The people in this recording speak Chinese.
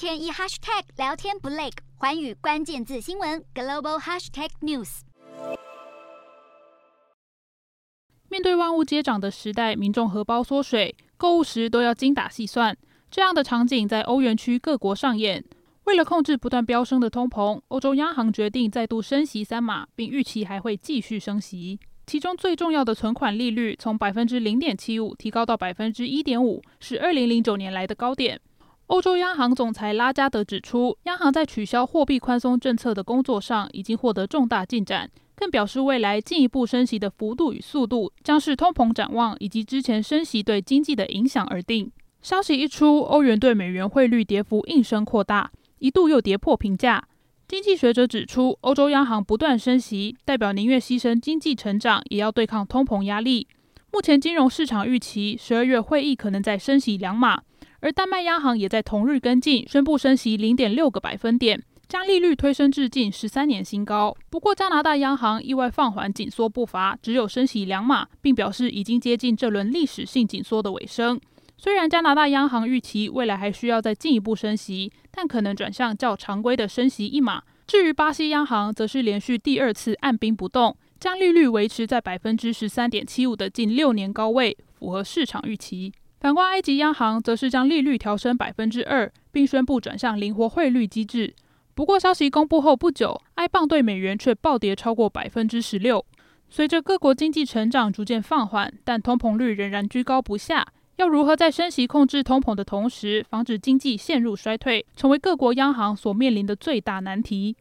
天一 hashtag 聊天不累，寰宇关键字新闻 global hashtag news。面对万物皆涨的时代，民众荷包缩水，购物时都要精打细算。这样的场景在欧元区各国上演。为了控制不断飙升的通膨，欧洲央行决定再度升息三码，并预期还会继续升息。其中最重要的存款利率从百分之零点七五提高到百分之一点五，是二零零九年来的高点。欧洲央行总裁拉加德指出，央行在取消货币宽松政策的工作上已经获得重大进展，更表示未来进一步升息的幅度与速度将视通膨展望以及之前升息对经济的影响而定。消息一出，欧元对美元汇率跌幅应声扩大。一度又跌破平价。经济学者指出，欧洲央行不断升息，代表宁愿牺牲经济成长，也要对抗通膨压力。目前金融市场预期十二月会议可能再升息两码，而丹麦央行也在同日跟进，宣布升息零点六个百分点，将利率推升至近十三年新高。不过，加拿大央行意外放缓紧缩步伐，只有升息两码，并表示已经接近这轮历史性紧缩的尾声。虽然加拿大央行预期未来还需要再进一步升息，但可能转向较常规的升息一码。至于巴西央行，则是连续第二次按兵不动，将利率维持在百分之十三点七五的近六年高位，符合市场预期。反观埃及央行，则是将利率调升百分之二，并宣布转向灵活汇率机制。不过消息公布后不久，埃镑对美元却暴跌超过百分之十六。随着各国经济成长逐渐放缓，但通膨率仍然居高不下。要如何在升息控制通膨的同时，防止经济陷入衰退，成为各国央行所面临的最大难题。